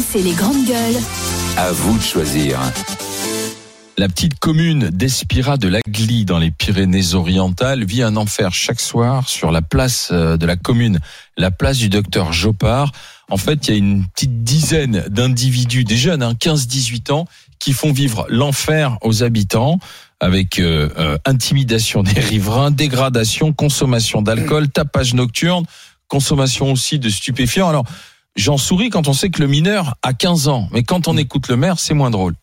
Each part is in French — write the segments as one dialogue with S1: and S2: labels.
S1: RMC les grandes gueules.
S2: À vous de choisir.
S3: La petite commune d'Espira de Lagly dans les Pyrénées-Orientales vit un enfer chaque soir sur la place euh, de la commune, la place du docteur Jopard. En fait, il y a une petite dizaine d'individus, des jeunes, hein, 15-18 ans, qui font vivre l'enfer aux habitants avec euh, euh, intimidation des riverains, dégradation, consommation d'alcool, tapage nocturne, consommation aussi de stupéfiants. Alors, j'en souris quand on sait que le mineur a 15 ans, mais quand on écoute le maire, c'est moins drôle.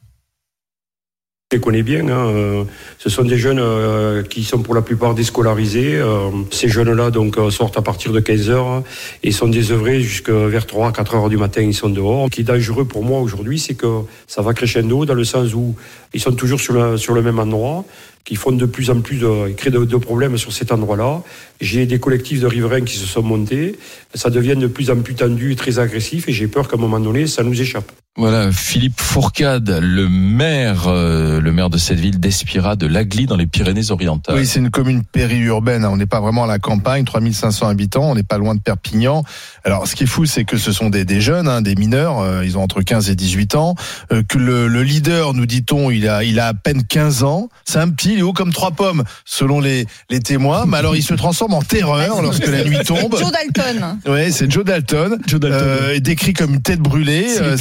S4: Je les connais bien. Hein. euh, Ce sont des jeunes euh, qui sont pour la plupart déscolarisés. Euh, Ces jeunes-là donc euh, sortent à partir de 15 heures et sont désœuvrés jusqu'à vers 3 4 heures du matin. Ils sont dehors. Ce qui est dangereux pour moi aujourd'hui, c'est que ça va crescendo dans le sens où ils sont toujours sur le, sur le même endroit, qui font de plus en plus de, ils créent de, de problèmes sur cet endroit-là. J'ai des collectifs de riverains qui se sont montés. Ça devient de plus en plus tendu et très agressif et j'ai peur qu'à un moment donné, ça nous échappe.
S3: Voilà, Philippe Fourcade, le maire, euh, le maire de cette ville d'Espira, de Lagly, dans les Pyrénées-Orientales.
S5: Oui, c'est une commune périurbaine. hein. On n'est pas vraiment à la campagne, 3500 habitants. On n'est pas loin de Perpignan. Alors, ce qui est fou, c'est que ce sont des, des jeunes, hein, des mineurs. euh, ils ont entre 15 et 18 ans. euh, que le, le leader, nous dit-on, il a, il a à peine 15 ans. C'est un petit, il est haut comme trois pommes, selon les, les témoins. Mais alors, il se transforme en terreur lorsque la nuit tombe.
S6: Joe Dalton.
S5: Ouais, c'est Joe Dalton.
S7: Joe Dalton.
S5: Euh, est décrit comme une tête brûlée.
S7: C'est le
S5: Euh,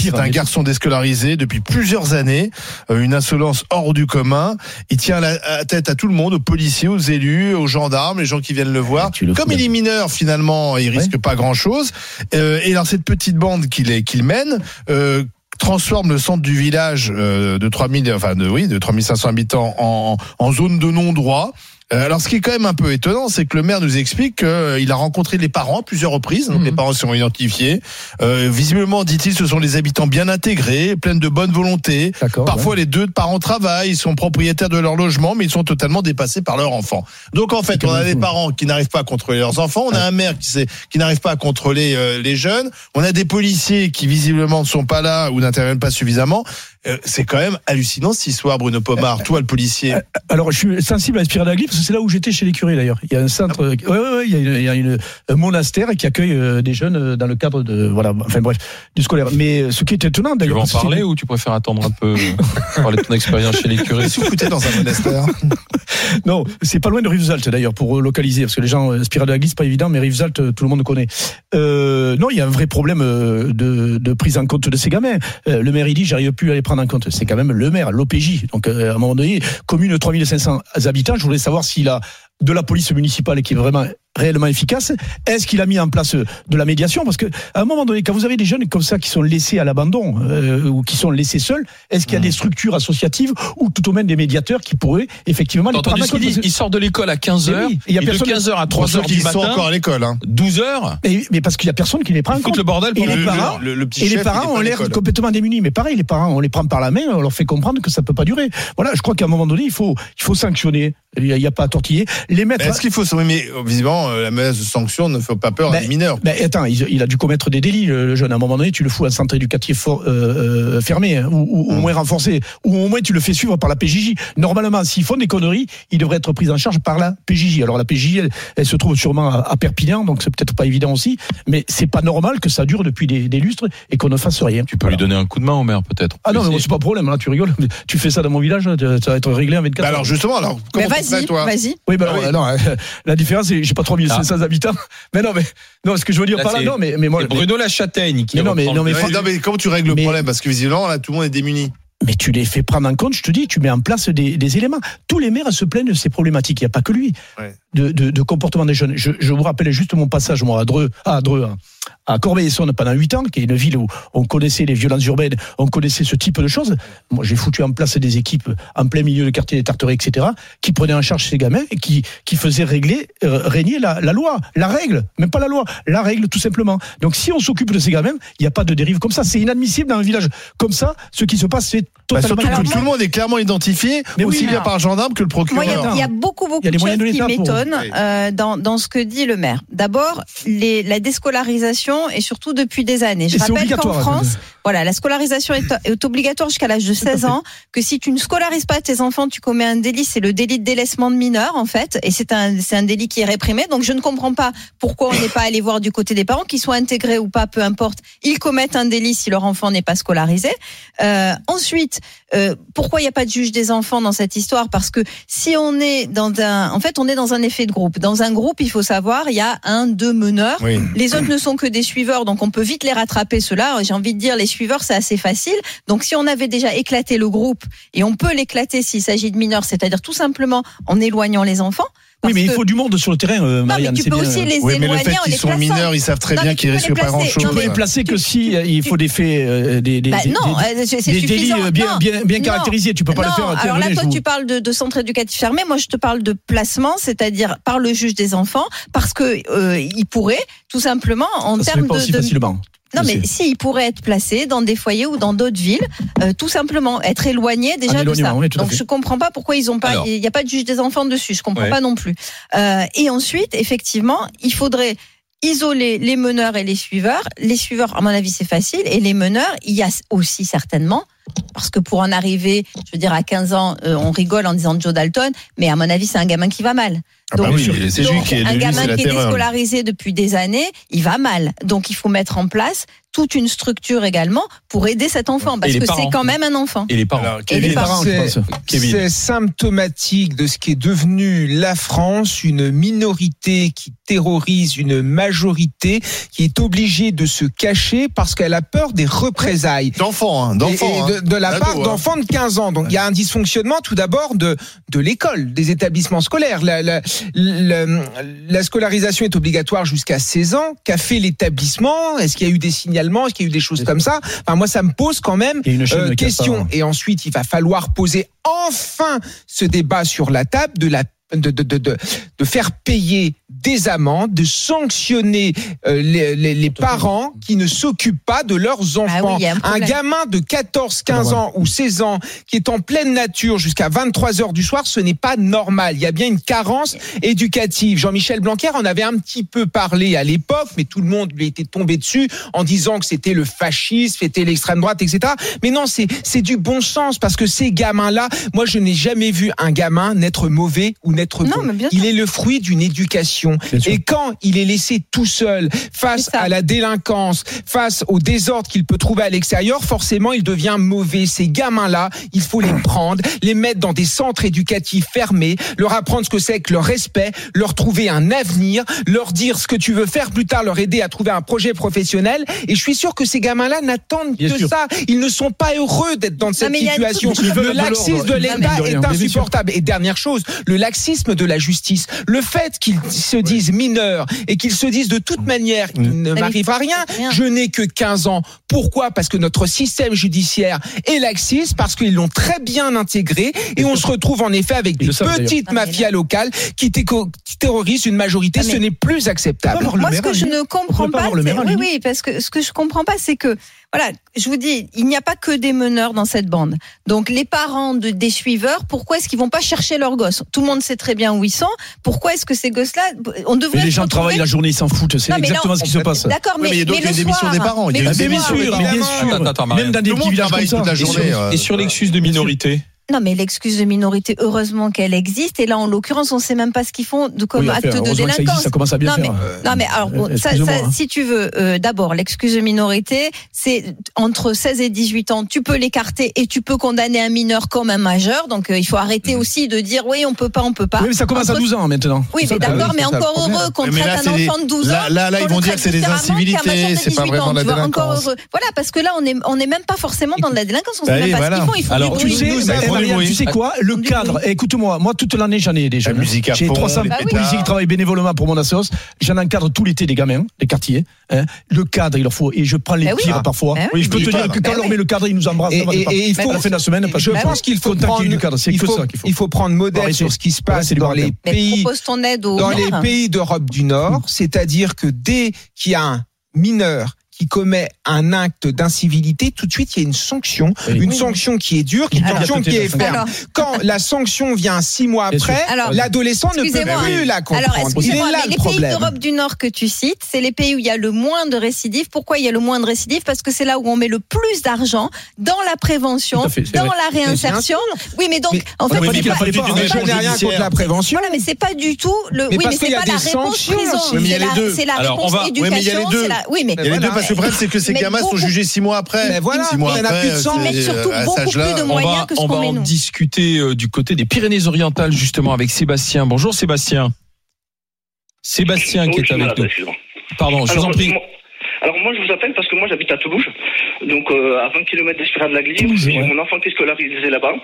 S7: pire,
S5: C'est
S7: hein,
S5: un
S7: les-
S5: garçon déscolarisé depuis plusieurs années. Euh, une insolence hors du commun. Il tient la, tête à tout le monde, aux policiers, aux élus, aux gendarmes, les gens qui viennent le voir.
S7: tu le
S5: Comme il est mineur, finalement, il risque pas grand-chose. Euh, et alors cette petite bande qu'il mène. Euh, transforme le centre du village euh, de 3000 enfin de oui de 3500 habitants en, en zone de non-droit alors, ce qui est quand même un peu étonnant, c'est que le maire nous explique qu'il a rencontré les parents à plusieurs reprises. Donc, les parents sont identifiés. Euh, visiblement, dit-il, ce sont des habitants bien intégrés, pleins de bonne volonté. Parfois, les deux parents travaillent, ils sont propriétaires de leur logement, mais ils sont totalement dépassés par leurs enfants. Donc, en fait, on a des parents qui n'arrivent pas à contrôler leurs enfants. On a un maire qui, sait- qui n'arrive pas à contrôler euh, les jeunes. On a des policiers qui, visiblement, ne sont pas là ou n'interviennent pas suffisamment. Euh, c'est quand même hallucinant cette histoire, Bruno Pomar. Toi, le policier.
S7: Alors, je suis sensible à Espira d'Agly parce que c'est là où j'étais chez les curés d'ailleurs. Il y a un centre, euh, ouais, ouais, ouais, il y a, une- il y a une, un monastère qui accueille euh, des jeunes euh, dans le cadre de, voilà, enfin bref, du scolaire. Mais euh, ce qui est étonnant
S3: Tu veux
S7: d'ailleurs.
S3: en
S7: c'est-
S3: parler ou tu préfères attendre un peu, euh, parler de ton expérience chez les curés?
S5: Foutez dans un monastère
S7: Non, c'est pas loin de Rivesaltes d'ailleurs pour euh, localiser parce que les gens euh, Spira de la Glisse pas évident mais Rivesaltes euh, tout le monde connaît. Euh, non, il y a un vrai problème euh, de, de prise en compte de ces gamins. Euh, le maire il dit j'arrive plus à les prendre C'est quand même le maire, l'OPJ. Donc euh, à un moment donné, commune de 3500 habitants, je voulais savoir s'il a de la police municipale qui est vraiment réellement efficace. Est-ce qu'il a mis en place euh, de la médiation? Parce que à un moment donné, quand vous avez des jeunes comme ça qui sont laissés à l'abandon euh, ou qui sont laissés seuls, est-ce qu'il y a des structures associatives ou tout au moins des médiateurs qui pourraient effectivement les prendre compte
S3: dit? Il sort de l'école à 15h,
S7: Mais oui, il y a
S3: et de
S7: personne-
S3: 15h à
S5: Pour
S3: 3h
S5: ceux qui
S3: du
S5: sont encore
S3: matin,
S5: à l'école. Hein.
S3: 12h,
S7: mais, mais parce qu'il y a personne qui les prend en
S3: ils foutent
S7: compte.
S3: le bordel
S7: Et
S3: pour
S7: les
S3: le-
S7: parents,
S5: le, le petit
S7: et
S5: chef,
S7: les parents
S5: il
S7: ont l'air complètement démunis. Mais pareil, les parents, on les prend par la main, on leur fait comprendre que ça peut pas durer. Voilà, je crois qu'à un moment donné, il faut, il faut sanctionner. Il n'y a, il y a pas à tortiller. Les mettre.
S5: Est-ce qu'il faut oui, mais euh, visiblement euh, la menace de sanction ne fait pas peur à des mineurs
S7: Ben, attends, il, il a dû commettre des délits, le, le jeune. À un moment donné, tu le fous à un centre éducatif for- euh, euh, fermé, hein, ou, ou au moins renforcé, ou au moins tu le fais suivre par la PJJ. Normalement, s'ils font des conneries, ils devraient être pris en charge par la PJJ. Alors la PJJ, elle, elle se trouve sûrement à, à Perpignan, donc c'est peut-être pas évident aussi, mais c'est pas normal que ça dure depuis des, des lustres et qu'on ne fasse rien.
S3: Tu peux lui donner un coup de main au maire peut-être.
S7: Ah non, mais c'est pas problème, là, tu rigoles. Tu fais ça dans mon village, ça va être réglé en 24
S5: Bah
S7: heures.
S5: alors justement, alors
S6: Mais
S5: comment tu ferais,
S6: vas-y,
S5: toi?
S6: vas-y.
S7: Oui, bah
S5: Ah
S7: alors,
S5: oui.
S7: non, la différence, c'est j'ai pas 3500 habitants. Mais non, mais, non, ce que je veux dire
S3: Là,
S7: par là,
S3: c'est-
S7: non, mais, mais moi,
S3: C'est Bruno Lachâtaigne qui
S7: Mais non, mais- non, mais-
S5: non, mais comment tu règles le problème Parce que visiblement, là, tout le monde est démuni.
S7: Mais tu les fais prendre en compte, je te dis, tu mets en place des, des éléments. Tous les maires se plaignent de ces problématiques, il n'y a pas que lui,
S5: Ouais.
S7: de, de, de comportement des jeunes. Je, je vous rappelle juste mon passage, moi, à Dreux, à Dreux, hein, à Corbeil-Essonne pendant 8 ans, qui est une ville où on connaissait les violences urbaines, on connaissait ce type de choses. Moi, j'ai foutu en place des équipes en plein milieu de quartier des Tarterets, etc., qui prenaient en charge ces gamins et qui, qui faisaient régler, euh, régner la, la loi, la règle, même pas la loi, la règle, tout simplement. Donc, si on s'occupe de ces gamins, il n'y a pas de dérive comme ça. C'est inadmissible dans un village comme ça. Ce qui se passe, c'est
S5: Bah,
S7: totalement
S5: surtout que tout le monde est clairement identifié,
S7: Mais oui,
S5: aussi bien par le gendarme que le procureur.
S6: Il y, a- y beaucoup, beaucoup
S7: a
S6: de choses
S7: de
S6: qui m'étonnent euh, dans, dans ce que dit le maire. D'abord, la déscolarisation et surtout depuis des années. Je rappelle qu'en France, Voilà, la scolarisation est, est obligatoire jusqu'à l'âge de 16 ans. Que si tu ne scolarises pas tes enfants, tu commets un délit, c'est le délit de délaissement de mineurs en fait, et c'est un c'est un délit qui est réprimé. Donc je ne comprends pas pourquoi on n'est pas allé voir du côté des parents, qu'ils soient intégrés ou pas, peu importe, ils commettent un délit si leur enfant n'est pas scolarisé. Euh, ensuite, euh, pourquoi il n'y a pas de juge des enfants dans cette histoire? Parce que si on est dans un, en fait, on est dans un effet de groupe. Dans un groupe, il faut savoir, il y a un, deux meneurs.
S5: Oui.
S6: Les autres ne sont que des suiveurs, donc on peut vite les rattraper. Ceux-là, j'ai envie de dire, les suiveurs, c'est assez facile. Donc si on avait déjà éclaté le groupe, et on peut l'éclater s'il s'agit de mineurs, c'est-à-dire tout simplement en éloignant les enfants.
S7: Oui, mais il faut du monde sur le terrain, euh,
S6: Non, mais
S7: Marianne.
S6: tu peux
S7: bien.
S6: aussi les
S5: Oui, mais le
S6: éloigner
S5: fait qu'ils sont
S6: plaçant.
S5: mineurs, ils savent très
S6: Non,
S5: bien qu'ils risquent pas grand-chose.
S7: Tu peux les placer que si euh, il faut des faits, euh, des, des,
S6: Bah,
S7: des-
S6: non,
S7: des-
S6: euh, c'est c'est
S7: des délits euh, bien, caractérisés. Tu peux pas
S6: non,
S7: le faire.
S6: alors là, toi,
S7: vous-
S6: tu parles de, de centre éducatif fermé. Moi, je te parle de placement, c'est-à-dire par le juge des enfants, parce que euh, il pourrait tout simplement en
S7: Ça se fait
S6: termes
S7: pas
S6: de,
S7: aussi
S6: de-
S7: facilement.
S6: Non, mais si il pourrait être placé dans des foyers ou dans d'autres villes, euh, tout simplement être éloigné déjà de ça.
S7: oui,
S6: Donc je comprends pas pourquoi ils ont pas, il n'y a pas de juge des enfants dessus. Je comprends
S3: Ouais.
S6: pas non plus. Euh, et ensuite, effectivement, il faudrait isoler les meneurs et les suiveurs. Les suiveurs, à mon avis, c'est facile. Et les meneurs, il y a aussi certainement, parce que pour en arriver, je veux dire, à 15 ans, euh, on rigole en disant Joe Dalton, mais à mon avis, c'est un gamin qui va mal.
S5: Ah bah
S6: Donc,
S5: oui, c'est lui
S6: donc,
S5: qui est
S6: un
S5: lui,
S6: gamin qui est
S5: terreur.
S6: déscolarisé depuis des années, il va mal. Donc il faut mettre en place toute une structure également pour aider cet enfant, parce que c'est quand même un enfant.
S3: Et les parents.
S5: Alors,
S6: Et
S5: Kevin,
S6: les parents,
S7: je
S1: C'est-
S7: pense.
S3: Kevin.
S1: C'est symptomatique de ce qui est devenu la France, une minorité qui terrorise une majorité qui est obligée de se cacher parce qu'elle a peur des représailles.
S5: D'enfants, hein,
S1: Et-
S5: d'enfants.
S1: et de,
S5: hein.
S1: de la part
S5: hein.
S1: d'enfants de 15 ans. Donc il y a un dysfonctionnement tout d'abord de, de l'école, des établissements scolaires. La, la, la- la scolarisation est obligatoire jusqu'à 16 ans. Qu'a fait l'établissement? Est-ce qu'il y a eu des signalements Est-ce qu'il y a eu des choses comme ça Enfin, Moi, ça me pose quand même euh, question. Et ensuite, il va falloir poser enfin ce débat sur la table de la de, de, de, de, de faire payer des amendes, de sanctionner euh, les, les, les parents qui ne s'occupent pas de leurs
S6: Ah
S1: enfants.
S6: oui, un
S1: gamin de 14, 15 ans ou 16 ans qui est en pleine nature jusqu'à 23 heures du soir, ce n'est pas normal. Il y a bien une carence éducative. Jean-Michel Blanquer en avait un petit peu parlé à l'époque, mais tout le monde lui était tombé dessus en disant que c'était le fascisme, c'était l'extrême droite, etc. Mais non, c'est c'est du bon sens parce que ces gamins-là, moi je n'ai jamais vu un gamin n'être mauvais ou n'être
S6: Non,
S1: bon.
S6: mais bien
S1: Il est le fruit d'une éducation. Et quand il est laissé tout seul face à la délinquance, face au désordre qu'il peut trouver à l'extérieur, forcément il devient mauvais. Ces gamins-là, il faut les prendre, les mettre dans des centres éducatifs fermés, leur apprendre ce que c'est que le respect, leur trouver un avenir, leur dire ce que tu veux faire plus tard, leur aider à trouver un projet professionnel. Et je suis sûr que ces gamins-là n'attendent que
S7: sûr.
S1: ça. Ils ne sont pas heureux d'être dans cette situation. Le laxisme de l'État est insupportable. Et dernière chose, le laxisme de la justice. Le fait qu'ils se disent mineurs et qu'ils se disent de toute manière qu'il ne
S6: mais
S1: m'arrivera rien,
S6: rien.
S1: je n'ai que 15 ans. Pourquoi? Parce que notre système judiciaire est laxiste, parce qu'ils l'ont très bien intégré et on se retrouve en effet avec des petites
S6: Ah,
S1: mafias locales qui, terrorisent une majorité.
S6: Ah,
S1: Ce n'est plus acceptable.
S6: Moi, ce que je ne comprends
S7: pas
S6: oui, oui, parce que ce que je comprends pas, c'est que, voilà, je vous dis, il n'y a pas que des meneurs dans cette bande. Donc, les parents de, des suiveurs, pourquoi est-ce qu'ils vont pas chercher leurs gosses? Tout le monde sait très bien où ils sont. Pourquoi est-ce que ces gosses-là, on devrait
S7: Mais les gens
S6: retrouver-
S7: travaillent la journée, ils s'en foutent. C'est exactement
S6: non,
S7: ce qui se passe.
S6: D'accord,
S5: Oui,
S6: mais,
S5: mais il y a les démissions des parents, il y a des
S7: mais bien sûr.
S3: Attends, attends, Marianne.
S7: Même dans des petits villages comme
S5: travaille
S7: ça.
S5: toute la
S3: Et sur,
S5: journée. euh,
S3: et sur l'excuse de minorité
S6: Non, mais l'excuse de minorité, heureusement qu'elle existe. Et là, en l'occurrence, on sait même pas ce qu'ils font de comme
S7: Oui,
S6: acte de
S7: que ça existe,
S6: délinquance.
S7: ça commence à bien
S6: Non,
S7: faire.
S6: Non mais alors bon,
S7: Euh,
S6: ça, ça,
S7: hein.
S6: si tu veux, euh, d'abord l'excuse de minorité, c'est entre 16 et 18 ans, tu peux l'écarter et tu peux condamner un mineur comme un majeur. Donc euh, il faut arrêter aussi de dire oui on peut pas, on peut pas.
S7: Oui, mais ça commence à
S6: Entre-
S7: 12 ans maintenant.
S6: Oui, mais d'accord, mais encore heureux qu'on
S5: Mais là,
S6: traite un
S5: des-
S6: enfant de 12 ans.
S5: là- là- là, ils vont dire que c'est des incivilités,
S6: de
S5: c'est pas
S6: 18
S5: vraiment
S6: ans,
S5: la délinquance.
S6: heureux. Voilà, parce que là on est on est même pas forcément dans de la délinquance, on sait
S5: Bah
S6: même pas ce qu'ils font.
S7: Tu sais, bah, Marianne, tu quoi? Le cadre, écoute-moi, moi toute l'année j'en ai des jeunes.
S5: musique à
S7: J'ai
S5: fond,
S7: 300
S5: les
S7: policiers qui travaillent bénévolement pour mon assos. J'en encadre tout l'été des gamins, des quartiers. hein. Le cadre, il leur faut. Et je prends les
S6: Bah
S7: pires
S6: Ah.
S7: parfois.
S6: Bah oui.
S7: Je peux te dire que quand
S6: Bah
S7: on met le cadre, ils nous embrassent.
S1: Et, il faut,
S7: la fin de la semaine, parce
S1: je pense qu'il faut prendre,
S7: du cadre, c'est
S1: il
S7: que
S1: faut,
S7: ça qu'il faut.
S1: il faut prendre modèle sur ce qui se passe dans les pays,
S6: propose ton aide aux
S1: dans les pays d'Europe du Nord, c'est-à-dire que dès qu'il y a un mineur qui commet un acte d'incivilité, tout de suite il y a une sanction,
S7: Oui.
S1: une
S6: Oui.
S1: sanction qui est dure, une
S7: Alors,
S1: sanction qui est ferme.
S6: Alors,
S1: Quand la sanction vient six mois après,
S6: Alors,
S1: l'adolescent ne peut plus la comprendre.
S6: Alors,
S1: il est
S6: excusez-moi,
S1: là
S6: mais
S1: le
S6: les pays d'Europe du Nord que tu cites, c'est les pays où il y a le moins de récidives. Pourquoi il y a le moins de récidives? Parce que c'est là où on met le plus d'argent dans la prévention,
S7: fait,
S6: dans
S7: vrai.
S6: la réinsertion. Oui, mais donc,
S1: Mais
S6: en fait,
S7: a pas
S6: c'est
S7: dit qu'il
S6: pas-
S7: fallait pas
S1: Mais
S7: un
S1: je n'ai rien contre la prévention.
S6: Voilà, mais c'est pas du tout le.
S1: Mais
S6: oui,
S1: parce
S6: mais c'est
S1: y a
S6: pas la
S1: des
S6: réponse
S1: sanctions
S6: prison.
S5: Oui,
S6: C'est la- réponse
S5: oui,
S6: éducation. Oui, mais
S5: Il y a les deux
S1: voilà.
S5: parce que le problème c'est que ces gamins sont jugés six mois après.
S1: Mais voilà,
S5: six mois
S1: il y en a
S5: après,
S1: plus de
S6: Ils mettent surtout beaucoup plus de
S3: On
S6: moyens
S3: va,
S6: que ce
S3: on
S6: qu'on
S3: va
S6: met
S3: en
S6: nous.
S3: discuter euh, du côté des Pyrénées-Orientales justement avec Sébastien. Bonjour Sébastien. Sébastien qui est avec nous. Pardon, je vous en prie.
S8: alors moi je vous appelle parce que moi j'habite à Toulouse, donc euh, à 20 km d'Espira de la J'ai
S7: ouais.
S8: mon enfant qui est scolarisé là-bas.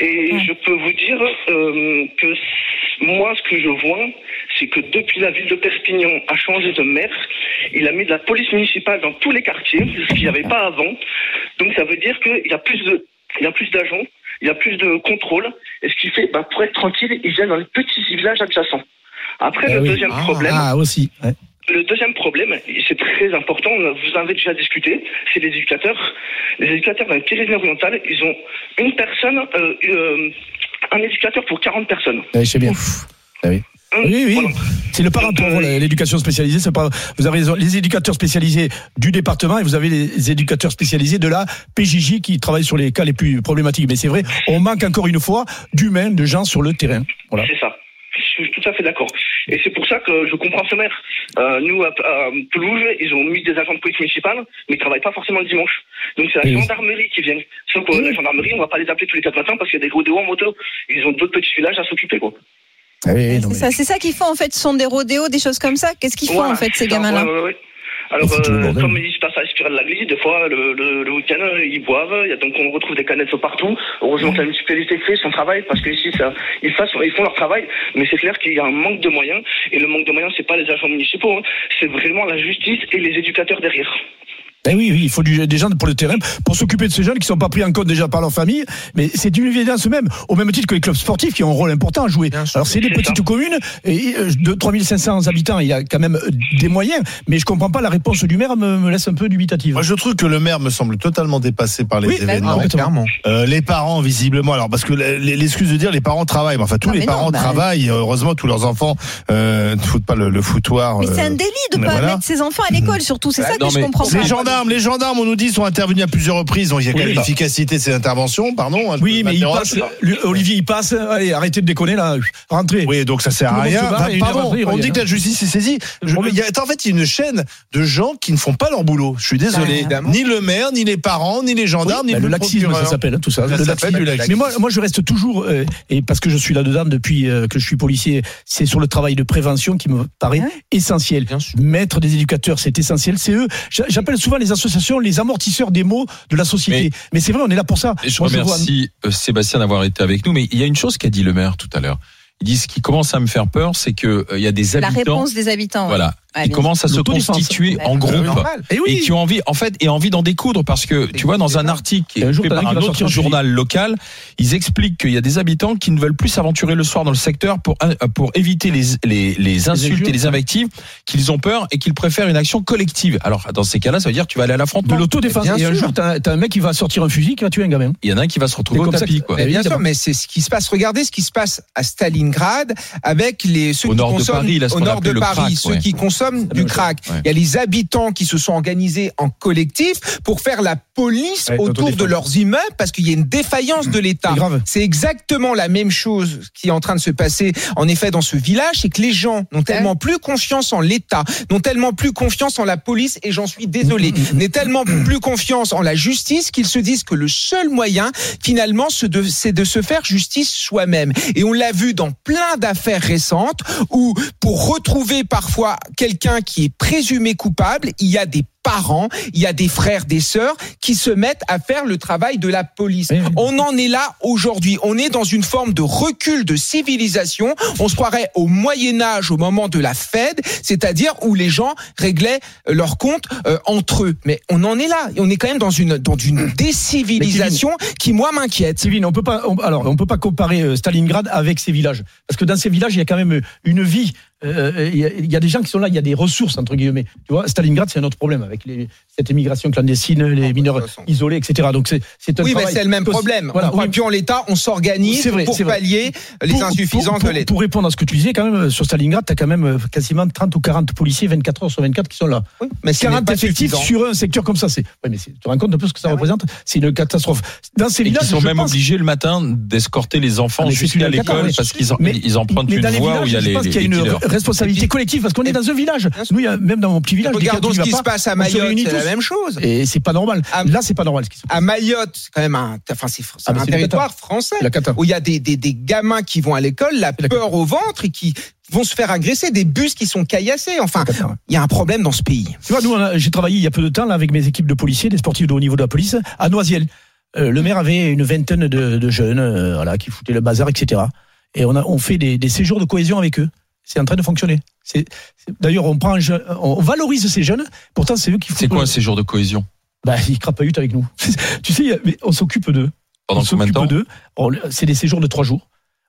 S8: Et
S6: Ouais.
S8: je peux vous dire euh, que moi ce que je vois, c'est que depuis la ville de Perpignan a changé de maire, il a mis de la police municipale dans tous les quartiers, ce qu'il n'y avait pas avant. Donc ça veut dire qu'il y a plus de il y a plus d'agents, il y a plus de contrôle, et ce qui fait, bah, pour être tranquille, ils viennent dans les petits villages adjacents. Après,
S7: Eh
S8: le
S7: oui.
S8: deuxième
S1: Ah,
S8: problème,
S7: Ah, aussi. ouais.
S8: le deuxième problème, et c'est très important, on vous en avez déjà discuté, c'est les éducateurs. Les éducateurs dans les Pyrénées-Orientales, ils ont une personne, euh, euh, un éducateur pour 40 personnes.
S7: Ouais, je sais bien.
S8: Un-
S7: Oui, oui.
S8: voilà.
S7: C'est le parent pauvre, l'éducation spécialisée. C'est pas, vous avez les éducateurs spécialisés du département et vous avez les éducateurs spécialisés de la PJJ qui travaillent sur les cas les plus problématiques. Mais c'est vrai, on manque encore une fois d'humains, de gens sur le terrain. Voilà.
S8: C'est ça. Je suis tout à fait d'accord. Et c'est pour ça que je comprends ce maire. Euh, nous, à, à Toulouse, ils ont mis des agents de police municipale, mais ils travaillent pas forcément le dimanche. Donc c'est la
S7: Oui.
S8: gendarmerie qui vient. Sauf que la gendarmerie, on va pas les appeler tous les quatre matins parce qu'il y a des rodéos en moto. Ils ont d'autres petits villages à s'occuper, quoi.
S7: Ah oui,
S6: C'est
S7: mais-
S6: ça, qu'ils font en fait. Ce sont des rodéos, des choses comme ça. Qu'est-ce qu'ils font
S8: Voilà,
S6: en fait ces gamins-là
S8: ouais, ouais, ouais. Alors, euh, comme il se passe à Espirale de la Glise, des fois, le, le, le week-end, ils boivent, il y a, donc on retrouve des canettes partout. Heureusement que la municipalité fait son travail, parce que ici, ça, ils, fassent, ils font leur travail, mais c'est clair qu'il y a un manque de moyens, et le manque de moyens, c'est pas les agents municipaux, hein, c'est vraiment la justice et les éducateurs derrière.
S7: Eh oui, oui, il faut du- des gens pour le terrain, pour s'occuper de ces jeunes qui sont pas pris en compte déjà par leur famille. Mais c'est une évidence même, au même titre que les clubs sportifs qui ont un rôle important à jouer. Alors c'est des petites
S8: ça.
S7: communes, et euh, de 3500 habitants, il y a quand même euh, des moyens. Mais je comprends pas la réponse du maire, me, me laisse un peu dubitative.
S5: Moi, je trouve que le maire me semble totalement dépassé par les
S7: Oui,
S5: événements.
S1: Ah, clairement.
S5: Euh, les parents, visiblement, alors parce que l'excuse de dire les parents travaillent, mais enfin tous les
S6: non,
S5: parents
S6: bah,
S5: travaillent. Heureusement, tous leurs enfants euh, ne foutent pas le, le foutoir.
S6: Mais c'est
S5: euh,
S6: un délit de
S5: mais
S6: pas
S5: voilà.
S6: mettre ses enfants à l'école, surtout. C'est
S3: Bah,
S6: ça que je comprends pas.
S5: Les gendarmes, les gendarmes, on nous dit, sont intervenus à plusieurs reprises. Donc il y a quand
S7: Oui,
S5: même
S7: bah.
S5: l'efficacité de ces interventions. Pardon. hein,
S7: Oui, mais il passe, lui, Olivier, il passe. Allez, arrêtez de déconner là. Rentrez.
S5: Oui, donc ça sert
S7: Tout
S5: à
S7: le
S5: rien. Enfin, pardon,
S7: après, il
S5: on dit que la justice est saisie. Je-
S7: problème.
S5: il y a en fait une chaîne de gens qui ne font pas leur boulot. Je suis désolé.
S1: évidemment.
S5: ni le maire, ni les parents, ni les gendarmes,
S7: Oui,
S5: ni
S7: bah, le laxisme, ça s'appelle hein, tout ça.
S5: Ça
S7: le laxisme.
S5: le laxisme.
S7: Mais moi, moi, je reste toujours, euh, et parce que je suis là-dedans depuis euh, que je suis policier, c'est sur le travail de prévention qui me paraît
S6: Ouais.
S7: essentiel.
S1: Bien sûr.
S7: Mettre des éducateurs, c'est essentiel. C'est eux. j'a- J'appelle souvent les associations les amortisseurs des mots de la société. Mais, c'est vrai, on est là pour ça.
S3: Et je
S7: Moi,
S3: remercie euh, Sébastien d'avoir été avec nous. Mais il y a une chose qu'a dit le maire tout à l'heure. Il dit ce qui commence à me faire peur, c'est que euh, il y a des
S6: La
S3: habitants,
S6: réponse des habitants.
S3: voilà,
S6: Ouais,
S3: qui commencent à se
S7: L'autodéfense.
S3: constituer
S6: Ouais.
S3: en groupe.
S1: Normal.
S7: Eh oui.
S3: et qui ont envie, en fait, et envie d'en découdre parce que tu vois dans un article qui
S7: Et
S3: est
S7: un jour,
S3: fait par
S7: un
S3: autre journal local, ils expliquent qu'il y a des habitants qui ne veulent plus s'aventurer le soir dans le secteur pour pour éviter les les, les insultes et les invectives, qu'ils ont peur et qu'ils préfèrent une action collective. Alors dans ces cas-là, ça veut dire que tu vas aller à
S7: de
S3: l'affrontement.
S7: l'autodéfense.
S1: Bien
S7: Et un jour, t'as as un mec qui va sortir un fusil qui va tuer un gamin.
S3: Il y en a un qui va se retrouver au
S7: comme ça
S3: tapis quoi.
S1: Mais bien sûr, mais c'est ce qui se passe. Regardez ce qui se passe à Stalingrad avec les ceux
S3: Au
S1: qui
S3: nord de
S1: consomment
S3: Paris, là, ce
S1: au nord de Paris, ceux qui consomment du crack.
S3: ouais.
S1: Il y a les habitants qui se sont organisés en collectif pour faire la police
S7: Ouais,
S1: autour de leurs immeubles parce qu'il y a une défaillance de l'État.
S7: C'est
S1: exactement la même chose qui est en train de se passer en effet dans ce village, c'est que les gens n'ont tellement plus confiance en l'État, n'ont tellement plus confiance en la police et j'en suis désolé, n'ont tellement plus confiance en la justice qu'ils se disent que le seul moyen finalement c'est de, c'est de se faire justice soi-même. Et on l'a vu dans plein d'affaires récentes où pour retrouver parfois quelqu'un qui est présumé coupable, il y a des parents, il y a des frères, des sœurs qui se mettent à faire le travail de la police.
S7: Oui, oui.
S1: On en est là aujourd'hui. On est dans une forme de recul de civilisation. On se croirait au Moyen Âge, au moment de la Fed, c'est-à-dire où les gens réglaient euh, leurs comptes euh, entre eux. Mais on en est là. On est quand même dans une dans une décivilisation qui moi m'inquiète.
S7: Sylvine, on peut pas, on- alors on peut pas comparer euh, Stalingrad avec ces villages, parce que dans ces villages il y a quand même une vie euh, il y, a- il y a des gens qui sont là, il y a des ressources entre guillemets. Tu vois, Stalingrad, c'est un autre problème avec les, cette immigration clandestine, les mineurs
S1: de toute façon.
S7: isolés, etc. Donc c'est c'est un
S1: Oui, mais c'est le même problème.
S7: Voilà,
S1: on
S7: oui.
S1: plus en l'État, on s'organise
S7: C'est vrai,
S1: pour
S7: c'est vrai.
S1: pallier les
S7: Pour-
S1: insuffisances
S7: pour, pour-
S1: de l'État.
S7: Pour répondre à ce que tu disais, quand même, euh, sur Stalingrad, tu as quand même euh, quasiment 30 ou 40 policiers 24 heures sur 24 qui sont là.
S1: Oui, mais ce n'est
S7: 40
S1: pas
S7: effectifs
S1: suffisant.
S7: sur un secteur comme ça, c'est. Ouais, mais c'est- tu te rends compte un peu ce que ça
S1: Ah
S7: représente? C'est une catastrophe. Dans ces villages,
S3: sont
S7: je
S3: même
S7: pense-
S3: obligés le matin d'escorter les enfants
S7: Ah, c'est
S3: jusqu'à l'école parce qu'ils ils empruntent
S7: mais
S3: une voie où il y a les,
S7: responsabilité
S1: puis-
S7: collective parce qu'on est dans un village. Nous, il y a- même dans mon petit village,
S1: Regardons ce qui se
S7: pas,
S1: passe à Mayotte, c'est la même chose.
S7: Et c'est pas normal.
S1: À-
S7: Là, c'est pas normal ce qui se passe.
S1: À Mayotte, c'est quand même un, enfin, c'est
S7: Ah,
S1: un territoire français où il y a des, gamins qui vont à l'école, la peur au ventre et qui vont se faire agresser, des bus qui sont caillassés. Enfin, il y a un problème dans ce pays.
S7: Tu vois, nous, j'ai travaillé il y a peu de temps là, avec mes équipes de policiers, des sportifs de haut niveau de la police, à Noisiel. Euh, le maire avait une vingtaine de, de jeunes euh, voilà, qui foutaient le bazar, etc. Et on, a, on fait des, des séjours de cohésion avec eux. C'est en train de fonctionner. C'est- c'est- D'ailleurs, on, prend on valorise ces jeunes. Pourtant, c'est eux qui foutent.
S3: C'est quoi ces jours de cohésion?
S7: Bah, Ils crapahutent avec nous. tu sais, on s'occupe d'eux.
S3: Pendant
S7: on s'occupe
S3: temps?
S7: d'eux. On- C'est des séjours de trois jours.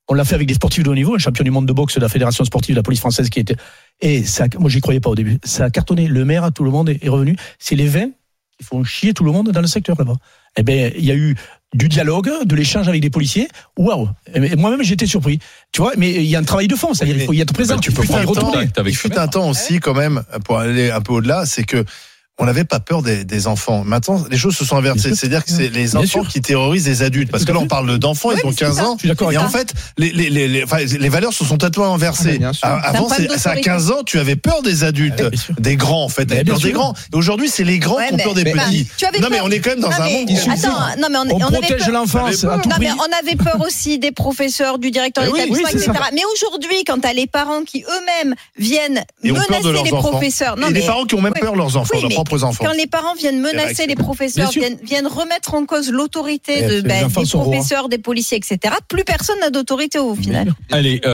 S7: On l'a fait avec des sportifs de haut niveau, un champion du monde de boxe de la Fédération sportive de la police française qui était. Et ça, moi, j'y croyais pas au début. Ça a cartonné. Le maire, tout le monde est est revenu. C'est les 20 qui font chier tout le monde dans le secteur là-bas. Eh ben, il y a eu du dialogue, de l'échange avec des policiers. Waouh Et Moi-même, j'étais surpris. Tu vois, mais il y a un travail de fond. C'est-à-dire, il faut y être présent.
S3: Bah, tu peux temps
S7: retourner.
S5: Il fut un temps aussi, quand même, pour aller un peu au-delà, c'est que on n'avait pas peur des, des enfants. Maintenant, les choses se sont inversées. C'est-à-dire que c'est les
S7: Bien
S5: enfants
S7: sûr.
S5: qui terrorisent les adultes. Parce que là, on parle d'enfants,
S6: Ouais,
S5: ils ont
S6: mais c'est
S5: 15
S6: ça.
S5: ans.
S7: Je suis d'accord
S5: Et en
S7: toi.
S5: fait, les, les, les, les, enfin, les valeurs se sont totalement
S1: Ah,
S5: inversées.
S1: sûr.
S5: Ah, Avant, à
S6: d'autorité.
S5: 15 ans, tu avais peur des adultes,
S7: sûr.
S5: des grands, en fait.
S7: Bien
S5: peur des grands. Et aujourd'hui, c'est les grands
S6: Ouais,
S5: qui ont
S6: mais-
S5: peur des
S6: mais-
S5: petits.
S6: tu avais
S5: Non, mais on est quand même dans
S6: Non,
S5: un monde.
S6: Attends, non, mais on,
S7: On
S6: on avait
S7: protège
S6: peur-
S7: l'enfance
S6: Non, mais on avait peur aussi des professeurs, du directeur
S5: Eh
S6: d'établissement, etc. Mais aujourd'hui, quand t'as les parents qui eux-mêmes viennent menacer les professeurs, non
S5: Et les parents qui ont même peur leurs enfants, propres enfants.
S6: quand les parents viennent menacer les professeurs, viennent, viennent remettre en cause l'autorité
S7: Eh,
S6: de, ben, des
S7: rois.
S6: professeurs, des policiers, etc. Plus personne n'a d'autorité au final.
S3: Allez,